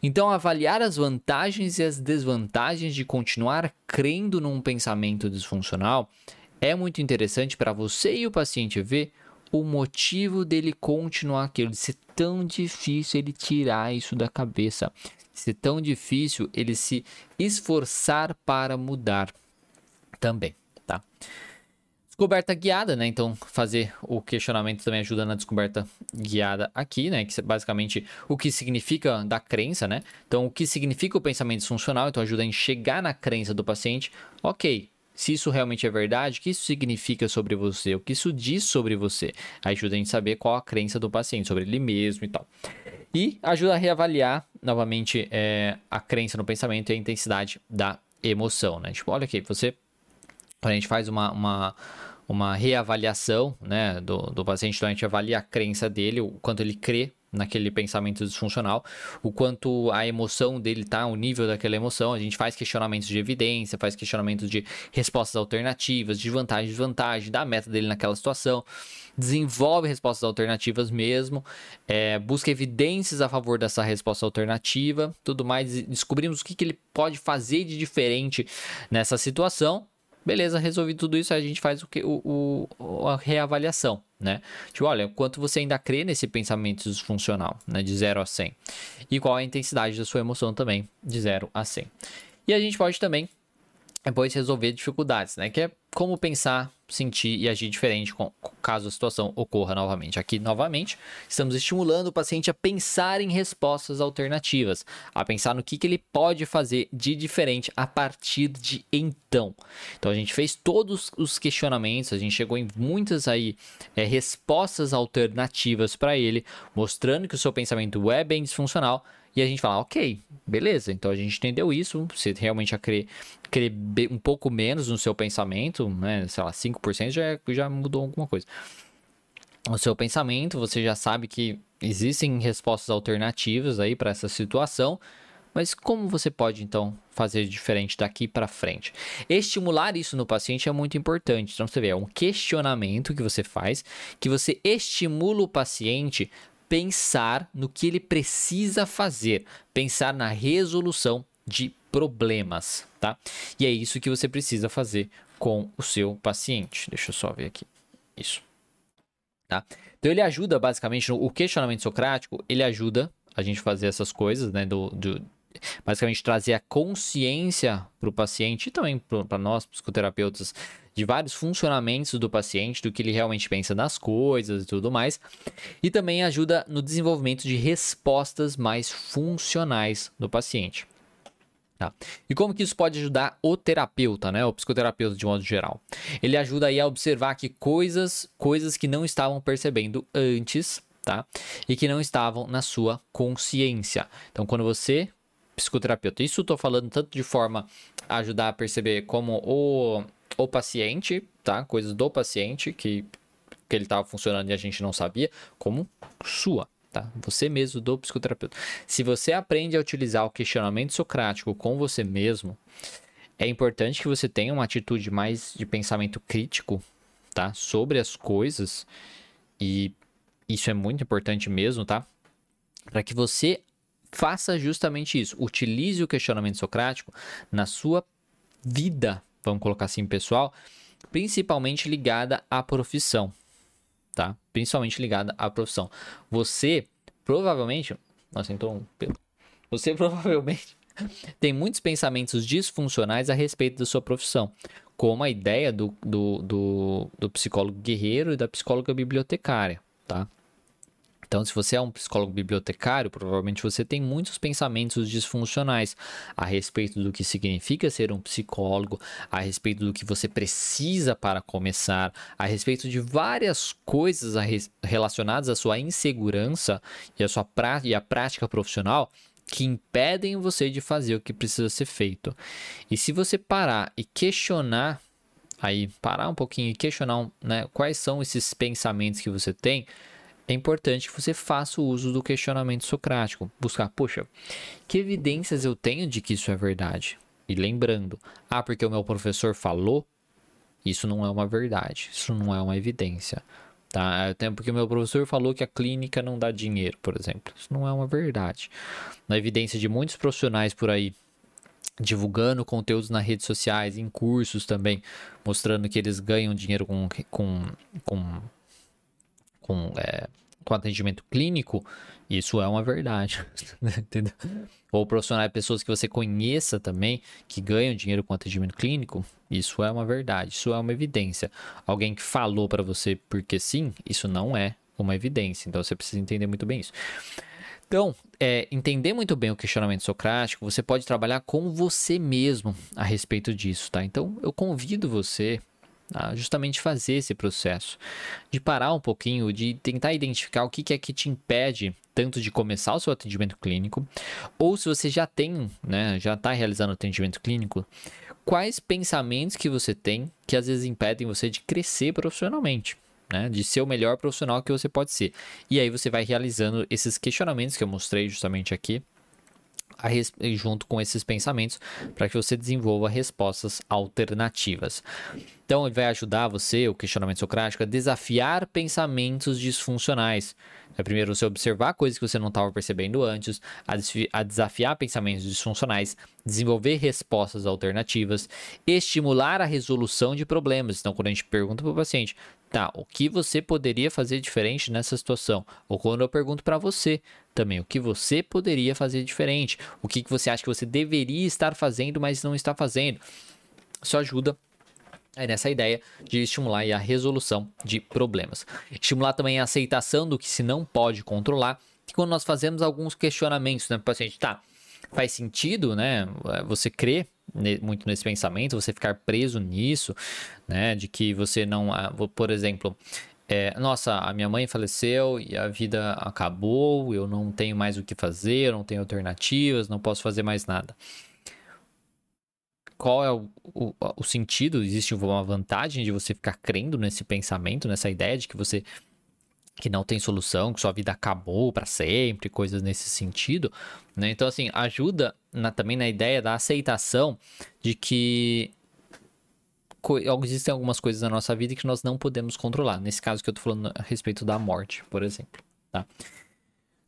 Speaker 1: Então, avaliar as vantagens e as desvantagens de continuar crendo num pensamento disfuncional é muito interessante para você e o paciente ver o motivo dele continuar aquilo, de ser tão difícil ele tirar isso da cabeça, de ser tão difícil ele se esforçar para mudar também, tá? Descoberta guiada, né? Então, fazer o questionamento também ajuda na descoberta guiada aqui, né? Que é basicamente o que significa da crença, né? Então, o que significa o pensamento disfuncional, então ajuda a enxergar na crença do paciente. Ok, se isso realmente é verdade, o que isso significa sobre você, o que isso diz sobre você. Ajuda a gente saber qual a crença do paciente sobre ele mesmo e tal. E ajuda a reavaliar novamente é, a crença no pensamento e a intensidade da emoção, né? Tipo, olha aqui, você. A gente faz uma, uma, uma reavaliação né, do, do paciente, então a gente avalia a crença dele, o quanto ele crê naquele pensamento disfuncional, o quanto a emoção dele tá, o nível daquela emoção. A gente faz questionamentos de evidência, faz questionamentos de respostas alternativas, de vantagem desvantagem, da meta dele naquela situação, desenvolve respostas alternativas mesmo, é, busca evidências a favor dessa resposta alternativa, tudo mais, descobrimos o que, que ele pode fazer de diferente nessa situação Beleza, resolvi tudo isso, a gente faz o que? O, o, a reavaliação, né? Tipo, olha, quanto você ainda crê nesse pensamento disfuncional, né? De 0 a 100. E qual a intensidade da sua emoção também, de 0 a 100. E a gente pode também depois resolver dificuldades, né? Que é como pensar, sentir e agir diferente caso a situação ocorra novamente. Aqui, novamente, estamos estimulando o paciente a pensar em respostas alternativas, a pensar no que, que ele pode fazer de diferente a partir de então. Então, a gente fez todos os questionamentos, a gente chegou em muitas aí é, respostas alternativas para ele, mostrando que o seu pensamento é bem disfuncional, e a gente fala, ok, beleza, então a gente entendeu isso, você realmente a um pouco menos no seu pensamento, né, sei lá, 5% já, já mudou alguma coisa. O seu pensamento, você já sabe que existem respostas alternativas aí para essa situação, mas como você pode então fazer diferente daqui para frente? Estimular isso no paciente é muito importante. Então você vê, é um questionamento que você faz, que você estimula o paciente pensar no que ele precisa fazer, pensar na resolução de problemas, tá? E é isso que você precisa fazer com o seu paciente. Deixa eu só ver aqui. Isso. Tá? Então ele ajuda basicamente no, o questionamento socrático, ele ajuda a gente fazer essas coisas, né, do, do basicamente trazer a consciência para o paciente e também para nós psicoterapeutas de vários funcionamentos do paciente, do que ele realmente pensa nas coisas e tudo mais. E também ajuda no desenvolvimento de respostas mais funcionais do paciente. Tá? E como que isso pode ajudar o terapeuta, né? O psicoterapeuta de modo geral? Ele ajuda aí a observar que coisas, coisas que não estavam percebendo antes, tá? E que não estavam na sua consciência. Então, quando você psicoterapeuta, isso estou falando tanto de forma a ajudar a perceber como o o paciente, tá? Coisas do paciente que, que ele estava funcionando e a gente não sabia, como sua, tá? Você mesmo do psicoterapeuta. Se você aprende a utilizar o questionamento socrático com você mesmo, é importante que você tenha uma atitude mais de pensamento crítico, tá? Sobre as coisas e isso é muito importante mesmo, tá? Para que você faça justamente isso. Utilize o questionamento socrático na sua vida vamos colocar assim, pessoal, principalmente ligada à profissão, tá? Principalmente ligada à profissão. Você provavelmente, nossa, então, você *laughs* provavelmente tem muitos pensamentos disfuncionais a respeito da sua profissão, como a ideia do, do, do, do psicólogo guerreiro e da psicóloga bibliotecária, tá? Então, se você é um psicólogo bibliotecário, provavelmente você tem muitos pensamentos disfuncionais a respeito do que significa ser um psicólogo, a respeito do que você precisa para começar, a respeito de várias coisas relacionadas à sua insegurança e à sua e à prática profissional que impedem você de fazer o que precisa ser feito. E se você parar e questionar aí parar um pouquinho e questionar né, quais são esses pensamentos que você tem, é importante que você faça o uso do questionamento socrático. Buscar, poxa, que evidências eu tenho de que isso é verdade? E lembrando, ah, porque o meu professor falou, isso não é uma verdade, isso não é uma evidência. Tá? Até porque o meu professor falou que a clínica não dá dinheiro, por exemplo. Isso não é uma verdade. Na evidência de muitos profissionais por aí divulgando conteúdos nas redes sociais, em cursos também, mostrando que eles ganham dinheiro com, com, com com, é, com atendimento clínico, isso é uma verdade. *laughs* Entendeu? Ou profissionais, pessoas que você conheça também, que ganham dinheiro com atendimento clínico, isso é uma verdade, isso é uma evidência. Alguém que falou para você porque sim, isso não é uma evidência. Então você precisa entender muito bem isso. Então, é, entender muito bem o questionamento socrático, você pode trabalhar com você mesmo a respeito disso, tá? Então, eu convido você a justamente fazer esse processo, de parar um pouquinho, de tentar identificar o que, é que te impede tanto de começar o seu atendimento clínico, ou se você já tem, né, já está realizando atendimento clínico, quais pensamentos que você tem que às vezes impedem você de crescer profissionalmente. Né, de ser o melhor profissional que você pode ser. E aí você vai realizando esses questionamentos que eu mostrei justamente aqui, junto com esses pensamentos, para que você desenvolva respostas alternativas. Então, ele vai ajudar você, o questionamento socrático, a desafiar pensamentos disfuncionais. É primeiro você observar coisas que você não estava percebendo antes, a desafiar pensamentos disfuncionais, desenvolver respostas alternativas, estimular a resolução de problemas. Então, quando a gente pergunta para o paciente, tá, o que você poderia fazer diferente nessa situação? Ou quando eu pergunto para você também, o que você poderia fazer diferente? O que, que você acha que você deveria estar fazendo, mas não está fazendo? Isso ajuda é nessa ideia de estimular a resolução de problemas. Estimular também a aceitação do que se não pode controlar. E quando nós fazemos alguns questionamentos né, para o paciente, tá, faz sentido, né? Você crê muito nesse pensamento, você ficar preso nisso, né? De que você não, por exemplo, é, nossa, a minha mãe faleceu e a vida acabou, eu não tenho mais o que fazer, eu não tenho alternativas, não posso fazer mais nada qual é o, o, o, sentido? Existe uma vantagem de você ficar crendo nesse pensamento, nessa ideia de que você que não tem solução, que sua vida acabou para sempre, coisas nesse sentido, né? Então assim ajuda na, também na ideia da aceitação de que existem algumas coisas na nossa vida que nós não podemos controlar. Nesse caso que eu tô falando a respeito da morte, por exemplo, tá?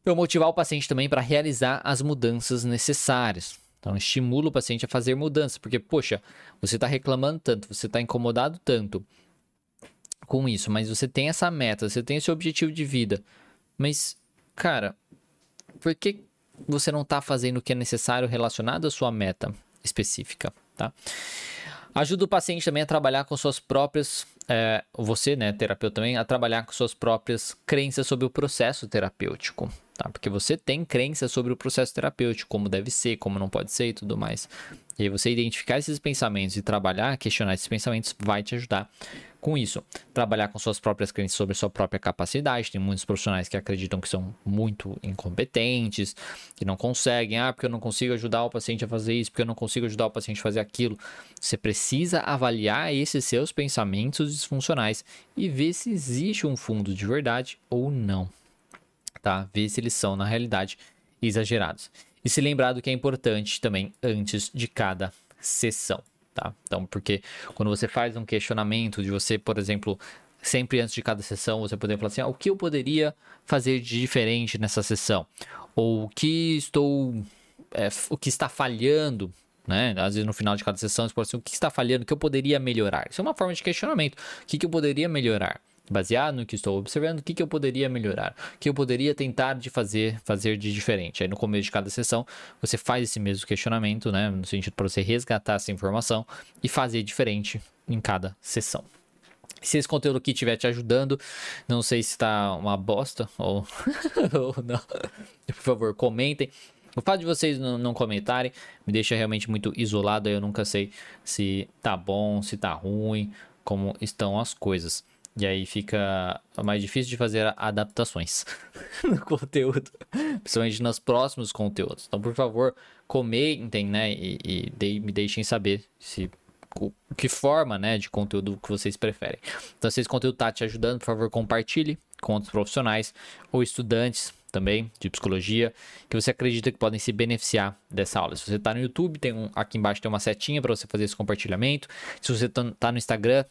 Speaker 1: Motivar o paciente também para realizar as mudanças necessárias. Então, estimula o paciente a fazer mudança, porque, poxa, você está reclamando tanto, você está incomodado tanto com isso, mas você tem essa meta, você tem esse objetivo de vida, mas, cara, por que você não está fazendo o que é necessário relacionado à sua meta específica, tá? Ajuda o paciente também a trabalhar com suas próprias, é, você, né, terapeuta também, a trabalhar com suas próprias crenças sobre o processo terapêutico, tá? Porque você tem crença sobre o processo terapêutico, como deve ser, como não pode ser e tudo mais. E aí você identificar esses pensamentos e trabalhar, questionar esses pensamentos vai te ajudar com isso. Trabalhar com suas próprias crenças sobre sua própria capacidade. Tem muitos profissionais que acreditam que são muito incompetentes, que não conseguem, ah, porque eu não consigo ajudar o paciente a fazer isso, porque eu não consigo ajudar o paciente a fazer aquilo. Você precisa avaliar esses seus pensamentos disfuncionais e ver se existe um fundo de verdade ou não tá? Ver se eles são, na realidade, exagerados. E se lembrar do que é importante também antes de cada sessão, tá? Então, porque quando você faz um questionamento de você, por exemplo, sempre antes de cada sessão, você poder falar assim: ah, o que eu poderia fazer de diferente nessa sessão? Ou o que estou. É, o que está falhando né? Às vezes no final de cada sessão você pode assim, o que está falhando, o que eu poderia melhorar? Isso é uma forma de questionamento. O que, que eu poderia melhorar? Baseado no que estou observando, o que, que eu poderia melhorar, o que eu poderia tentar de fazer, fazer de diferente. Aí no começo de cada sessão, você faz esse mesmo questionamento, né, no sentido para você resgatar essa informação e fazer diferente em cada sessão. Se esse conteúdo aqui estiver te ajudando, não sei se está uma bosta ou, *laughs* ou não, por favor, comentem. O fato de vocês não, comentarem me deixa realmente muito isolado. Eu nunca sei se tá bom, se tá ruim, como estão as coisas. E aí fica mais difícil de fazer adaptações *laughs* no conteúdo, principalmente nos próximos conteúdos. Então, por favor, comentem, né? E, e de, me deixem saber se que forma, né, de conteúdo que vocês preferem. Então, se esse conteúdo está te ajudando, por favor, compartilhe com outros profissionais ou estudantes também de psicologia que você acredita que podem se beneficiar dessa aula. Se você está no YouTube, tem um, aqui embaixo tem uma setinha para você fazer esse compartilhamento. Se você está tá no Instagram,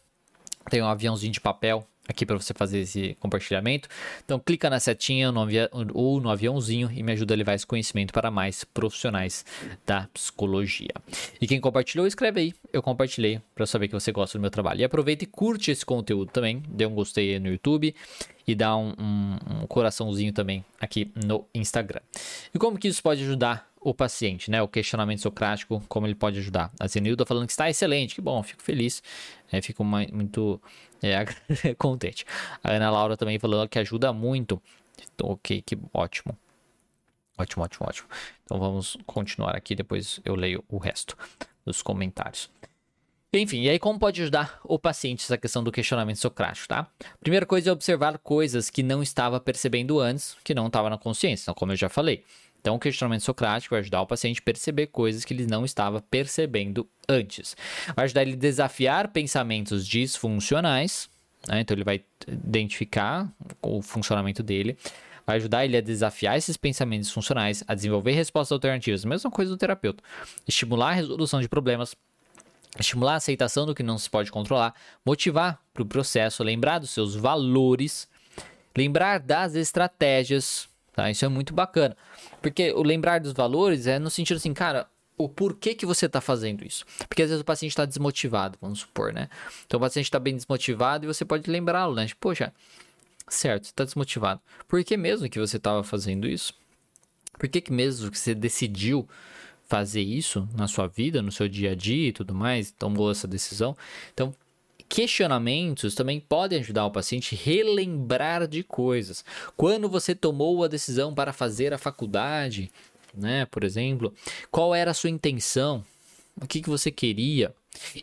Speaker 1: tem um aviãozinho de papel aqui para você fazer esse compartilhamento. Então clica na setinha no ou no aviãozinho e me ajuda a levar esse conhecimento para mais profissionais da psicologia. E quem compartilhou, escreve aí. Eu compartilhei para saber que você gosta do meu trabalho. E aproveita e curte esse conteúdo também. Dê um gostei no YouTube e dá um, um, um coraçãozinho também aqui no Instagram. E como que isso pode ajudar o paciente, né? O questionamento socrático, como ele pode ajudar. A Zenilda falando que está excelente, que bom, fico feliz, é, fico muito *laughs* é, contente. A Ana Laura também falou que ajuda muito. Ok, que ótimo. Ótimo, ótimo, ótimo. Então vamos continuar aqui, depois eu leio o resto dos comentários. Enfim, e aí como pode ajudar o paciente essa questão do questionamento socrático, tá? Primeira coisa é observar coisas que não estava percebendo antes, que não estava na consciência, então, como eu já falei. Então, o questionamento socrático vai ajudar o paciente a perceber coisas que ele não estava percebendo antes. Vai ajudar ele a desafiar pensamentos disfuncionais, né? então ele vai identificar o funcionamento dele vai ajudar ele a desafiar esses pensamentos funcionais, a desenvolver respostas alternativas, mesma coisa do terapeuta, estimular a resolução de problemas, estimular a aceitação do que não se pode controlar, motivar para o processo, lembrar dos seus valores, lembrar das estratégias, tá? Isso é muito bacana, porque o lembrar dos valores é no sentido assim, cara, o porquê que você está fazendo isso. Porque às vezes o paciente está desmotivado, vamos supor, né? Então o paciente está bem desmotivado e você pode lembrá-lo, né? Tipo, poxa, certo, está desmotivado. Por que mesmo que você estava fazendo isso? Por que, que mesmo que você decidiu fazer isso na sua vida, no seu dia a dia e tudo mais, tomou essa decisão? Então, questionamentos também podem ajudar o paciente a relembrar de coisas. Quando você tomou a decisão para fazer a faculdade, né, por exemplo, qual era a sua intenção? O que, que você queria?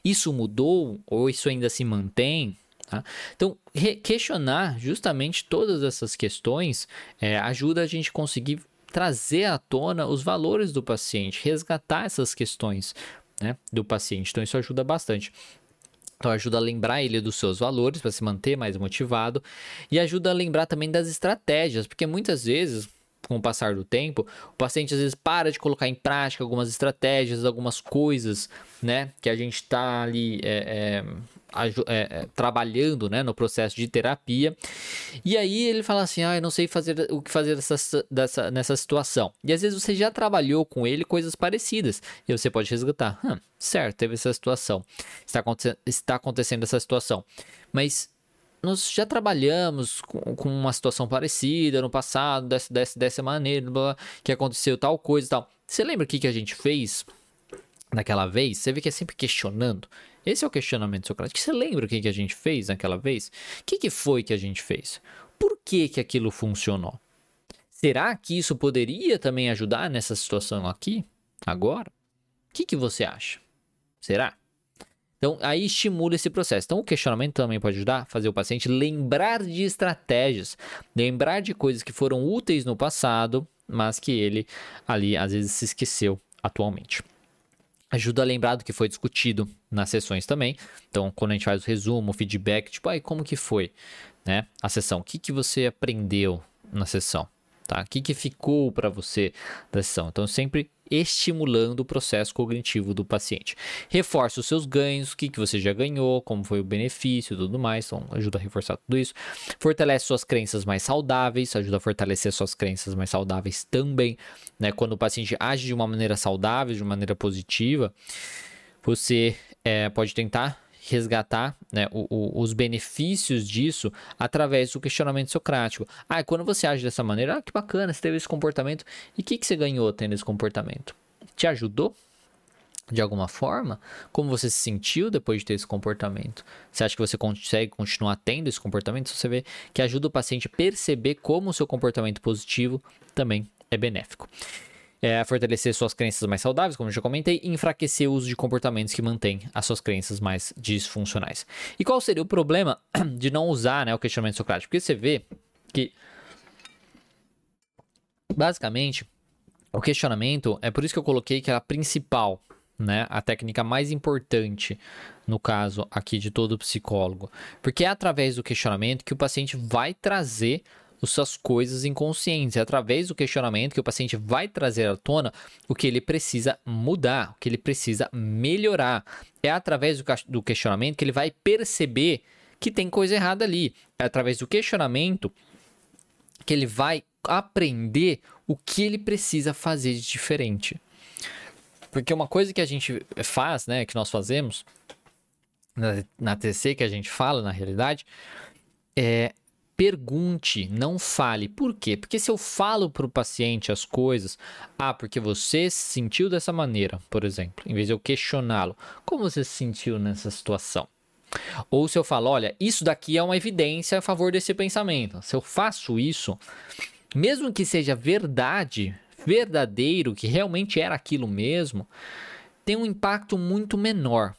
Speaker 1: Isso mudou ou isso ainda se mantém? Tá? Então, questionar justamente todas essas questões é, ajuda a gente conseguir trazer à tona os valores do paciente, resgatar essas questões né, do paciente. Então, isso ajuda bastante. Então, ajuda a lembrar ele dos seus valores para se manter mais motivado. E ajuda a lembrar também das estratégias, porque muitas vezes com o passar do tempo, o paciente às vezes para de colocar em prática algumas estratégias, algumas coisas, né, que a gente está ali é, é, é, é, trabalhando né, no processo de terapia. E aí ele fala assim: ah, eu não sei fazer o que fazer dessa, dessa, nessa situação. E às vezes você já trabalhou com ele coisas parecidas. E você pode resgatar: hum, certo, teve essa situação. Está, está acontecendo essa situação. Mas nós já trabalhamos com, com, uma situação parecida no passado, dessa, dessa, dessa maneira, blá, que aconteceu tal coisa e tal. Você lembra o que, que a gente fez naquela vez? Você vê que é sempre questionando. Esse é o questionamento socrático. Você lembra o que, que a gente fez naquela vez? O que, que foi que a gente fez? Por que, que aquilo funcionou? Será que isso poderia também ajudar nessa situação aqui, agora? O que, que você acha? Será? Então, aí estimula esse processo. Então, o questionamento também pode ajudar a fazer o paciente lembrar de estratégias, lembrar de coisas que foram úteis no passado, mas que ele ali às vezes se esqueceu atualmente ajuda a lembrar do que foi discutido nas sessões também. Então, quando a gente faz o resumo, o feedback, tipo, aí como que foi, né? A sessão, o que que você aprendeu na sessão, tá? O que que ficou para você da sessão? Então, sempre estimulando o processo cognitivo do paciente. Reforça os seus ganhos, o que, que você já ganhou, como foi o benefício e tudo mais, então ajuda a reforçar tudo isso. Fortalece suas crenças mais saudáveis, ajuda a fortalecer suas crenças mais saudáveis também. Né? Quando o paciente age de uma maneira saudável, de uma maneira positiva, você é, pode tentar resgatar né, o, o, os benefícios disso através do questionamento socrático. Ah, quando você age dessa maneira, ah, que bacana, você teve esse comportamento. E o que, que você ganhou tendo esse comportamento? Te ajudou? de alguma forma? Como você se sentiu depois de ter esse comportamento? Você acha que você consegue continuar tendo esse comportamento? Você vê que ajuda o paciente a perceber como o seu comportamento positivo também é benéfico é, fortalecer suas crenças mais saudáveis, como eu já comentei, e enfraquecer o uso de comportamentos que mantêm as suas crenças mais disfuncionais. E qual seria o problema *clears throat* de não usar né, o questionamento socrático? Porque você vê que, basicamente, o questionamento, é por isso que eu coloquei que era a principal, né, a técnica mais importante no caso aqui de todo psicólogo, porque é através do questionamento que o paciente vai trazer suas coisas inconscientes. É através do questionamento que o paciente vai trazer à tona o que ele precisa mudar, o que ele precisa melhorar. É através do questionamento que ele vai perceber que tem coisa errada ali. É através do questionamento que ele vai aprender o que ele precisa fazer de diferente. Porque uma coisa que a gente faz, né, que nós fazemos na, na TC, que a gente fala na realidade, é pergunte, não fale. Por quê? Porque se eu falo para o paciente as coisas, ah, porque você se sentiu dessa maneira, por exemplo, em vez de eu questioná-lo, como você se sentiu nessa situação? Ou se eu falo, olha, isso daqui é uma evidência a favor desse pensamento. Se eu faço isso, mesmo que seja verdade, verdadeiro, que realmente era aquilo mesmo, tem um impacto muito menor.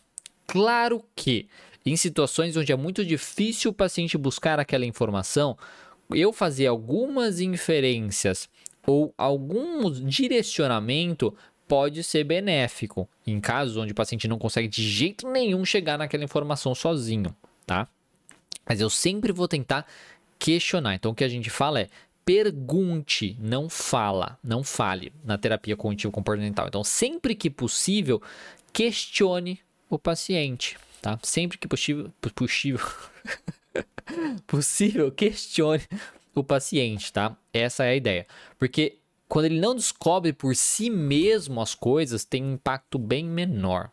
Speaker 1: Claro que em situações onde é muito difícil o paciente buscar aquela informação, eu fazer algumas inferências ou algum direcionamento pode ser benéfico em casos onde o paciente não consegue de jeito nenhum chegar naquela informação sozinho, tá? Mas eu sempre vou tentar questionar. Então o que a gente fala é pergunte, não fala, não fale na terapia cognitivo comportamental. Então sempre que possível, questione o paciente, tá? Sempre que possível, possível, *laughs* possível, questione o paciente, tá? Essa é a ideia. Porque quando ele não descobre por si mesmo as coisas, tem um impacto bem menor.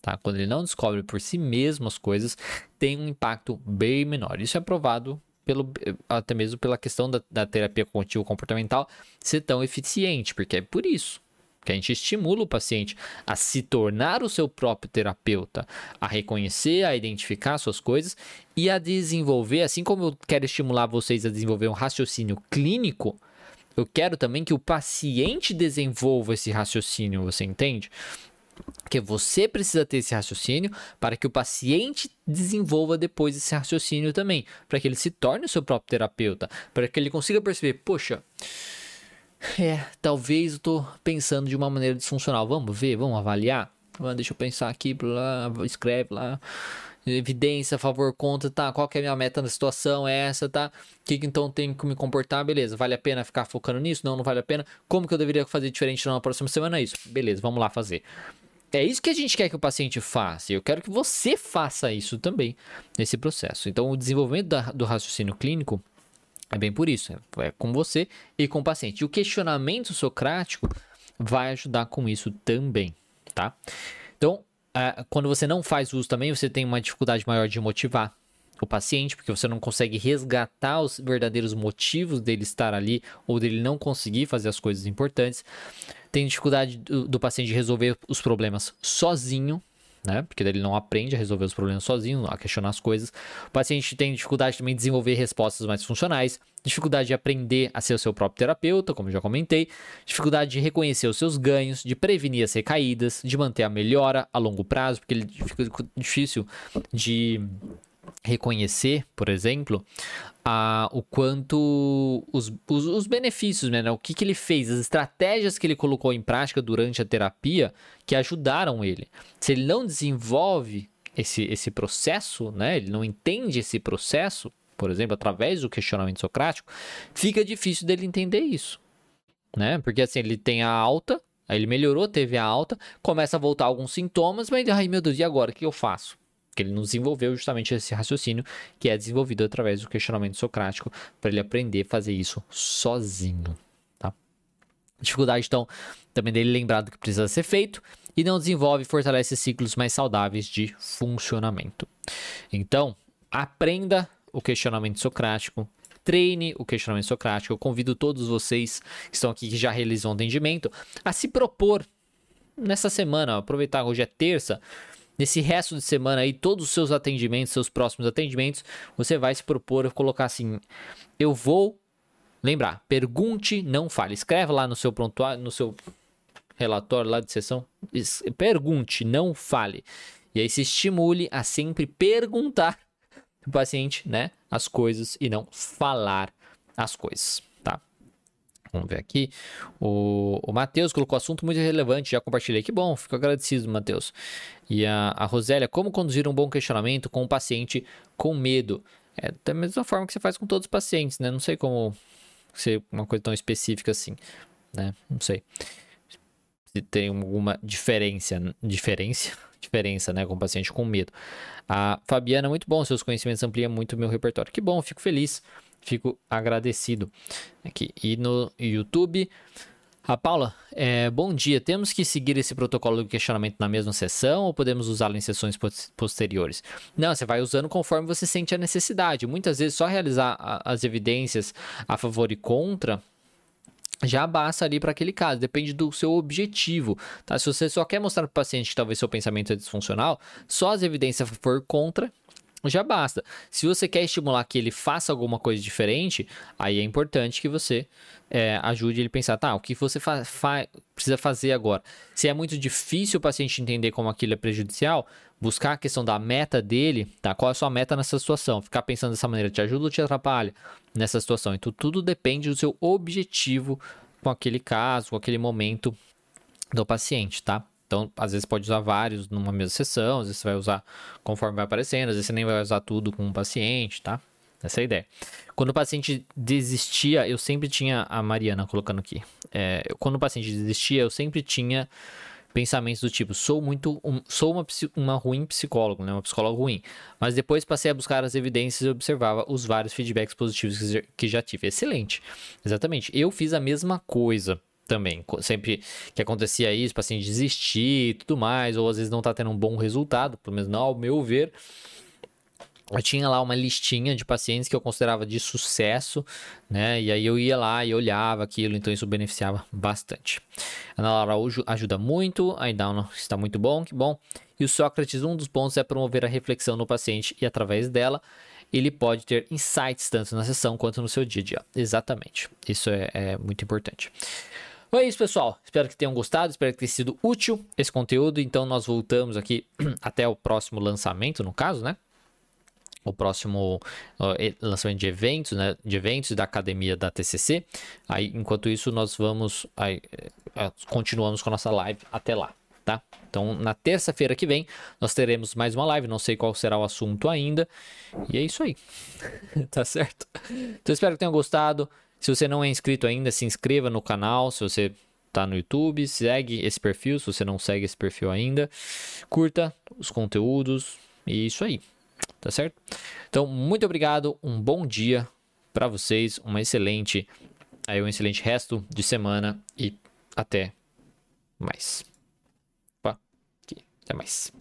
Speaker 1: Tá? Quando ele não descobre por si mesmo as coisas, tem um impacto bem menor. Isso é provado pelo, até mesmo pela questão da, da terapia cognitivo comportamental ser tão eficiente, porque é por isso que a gente estimula o paciente a se tornar o seu próprio terapeuta, a reconhecer, a identificar suas coisas e a desenvolver, assim como eu quero estimular vocês a desenvolver um raciocínio clínico, eu quero também que o paciente desenvolva esse raciocínio, você entende? Que você precisa ter esse raciocínio para que o paciente desenvolva depois esse raciocínio também, para que ele se torne o seu próprio terapeuta, para que ele consiga perceber, poxa, é, talvez eu estou pensando de uma maneira disfuncional. Vamos ver, vamos avaliar. Deixa eu pensar aqui, lá, escreve lá evidência, favor, contra, tá? Qual que é a minha meta na situação? É essa, tá? O que, que então tem que me comportar? Beleza, vale a pena ficar focando nisso? Não, não vale a pena. Como que eu deveria fazer diferente na próxima semana? É isso. Beleza, vamos lá fazer. É isso que a gente quer que o paciente faça. Eu quero que você faça isso também nesse processo. Então, o desenvolvimento da, do raciocínio clínico é bem por isso. É, é com você e com o paciente. E o questionamento socrático vai ajudar com isso também, tá? Então, uh, quando você não faz uso também, você tem uma dificuldade maior de motivar o paciente, porque você não consegue resgatar os verdadeiros motivos dele estar ali ou dele não conseguir fazer as coisas importantes. Tem dificuldade do paciente resolver os problemas sozinho, né? Porque ele não aprende a resolver os problemas sozinho, a questionar as coisas. O paciente tem dificuldade também de desenvolver respostas mais funcionais, dificuldade de aprender a ser o seu próprio terapeuta, como já comentei, dificuldade de reconhecer os seus ganhos, de prevenir as recaídas, de manter a melhora a longo prazo, porque ele fica difícil de reconhecer, por exemplo, a, o quanto os, os, os benefícios, né, O que, que ele fez, as estratégias que ele colocou em prática durante a terapia que ajudaram ele. Se ele não desenvolve esse, esse processo, né, ele não entende esse processo, por exemplo, através do questionamento socrático, fica difícil dele entender isso, né? Porque assim, ele tem a alta, aí ele melhorou, teve a alta, começa a voltar alguns sintomas, mas ai meu Deus, e agora o que eu faço? Que ele não desenvolveu justamente esse raciocínio que é desenvolvido através do questionamento socrático para ele aprender a fazer isso sozinho, tá? Dificuldade então também dele lembrar do que precisa ser feito e não desenvolve e fortalece ciclos mais saudáveis de funcionamento. Então, aprenda o questionamento socrático, treine o questionamento socrático. Eu convido todos vocês que estão aqui que já realizam o atendimento a se propor nessa semana, aproveitar hoje é terça, nesse resto de semana aí, todos os seus atendimentos, seus próximos atendimentos, você vai se propor colocar assim: eu vou lembrar, pergunte, não fale. Escreve lá no seu prontuário, no seu relatório lá de sessão, pergunte, não fale. E aí se estimule a sempre perguntar *laughs* o paciente, né, as coisas e não falar as coisas. Vamos ver aqui. O, o Matheus colocou assunto muito relevante, já compartilhei. Que bom, fico agradecido, Matheus. E a, a Rosélia, como conduzir um bom questionamento com um paciente com medo? É da mesma forma que você faz com todos os pacientes, né? Não sei como ser uma coisa tão específica assim, né? Não sei. Se tem alguma diferença, diferença, *laughs* diferença, né, com o paciente com medo. A Fabiana, muito bom, seus conhecimentos ampliam muito o meu repertório. Que bom, fico feliz. Fico agradecido. Aqui. E no YouTube. A Paula, é, bom dia. Temos que seguir esse protocolo de questionamento na mesma sessão ou podemos usá-lo em sessões posteriores? Não, você vai usando conforme você sente a necessidade. Muitas vezes só realizar as evidências a favor e contra já basta ali para aquele caso, depende do seu objetivo, tá? Se você só quer mostrar para o paciente que talvez seu pensamento é disfuncional, só as evidências a favor contra já basta. Se você quer estimular que ele faça alguma coisa diferente, aí é importante que você é, ajude ele a pensar, tá, o que você fa fa precisa fazer agora? Se é muito difícil o paciente entender como aquilo é prejudicial, buscar a questão da meta dele, tá? Qual é a sua meta nessa situação? Ficar pensando dessa maneira te ajuda ou te atrapalha nessa situação? Então, tudo depende do seu objetivo com aquele caso, com aquele momento do paciente, tá? Então, às vezes pode usar vários numa mesma sessão, às vezes você vai usar conforme vai aparecendo, às vezes você nem vai usar tudo com um paciente, tá? Essa é a ideia. Quando o paciente desistia, eu sempre tinha a Mariana colocando aqui. É, quando o paciente desistia, eu sempre tinha pensamentos do tipo: sou muito, um, sou uma, uma ruim psicólogo, né? Uma psicóloga ruim. Mas depois passei a buscar as evidências e observava os vários feedbacks positivos que já tive. Excelente. Exatamente. Eu fiz a mesma coisa também. Sempre que acontecia isso, paciente desistir e tudo mais, ou às vezes não tá tendo um bom resultado, pelo menos não ao meu ver. Eu tinha lá uma listinha de pacientes que eu considerava de sucesso, né? E aí eu ia lá e olhava aquilo, então isso beneficiava bastante. A Ana Laura ajuda muito, a Down está muito bom, que bom. E o Sócrates, um dos pontos é promover a reflexão no paciente e através dela ele pode ter insights tanto na sessão quanto no seu dia a dia. Exatamente. Isso é, é muito importante. Bom, é isso, pessoal. Espero que tenham gostado, espero que tenha sido útil esse conteúdo. Então, nós voltamos aqui *clears throat* até o próximo lançamento, no caso, né? O próximo lançamento de eventos, né? De eventos da academia da TCC. Aí, enquanto isso, nós vamos. Aí, uh, continuamos com a nossa live até lá, tá? Então, na terça-feira que vem, nós teremos mais uma live. Não sei qual será o assunto ainda. E é isso aí. *laughs* tá certo? Então, espero que tenham gostado. Se você não é inscrito ainda, se inscreva no canal. Se você está no YouTube, segue esse perfil. Se você não segue esse perfil ainda, curta os conteúdos. E isso aí, tá certo? Então, muito obrigado. Um bom dia para vocês. Uma excelente, aí um excelente resto de semana e até mais. Opa, aqui, até mais.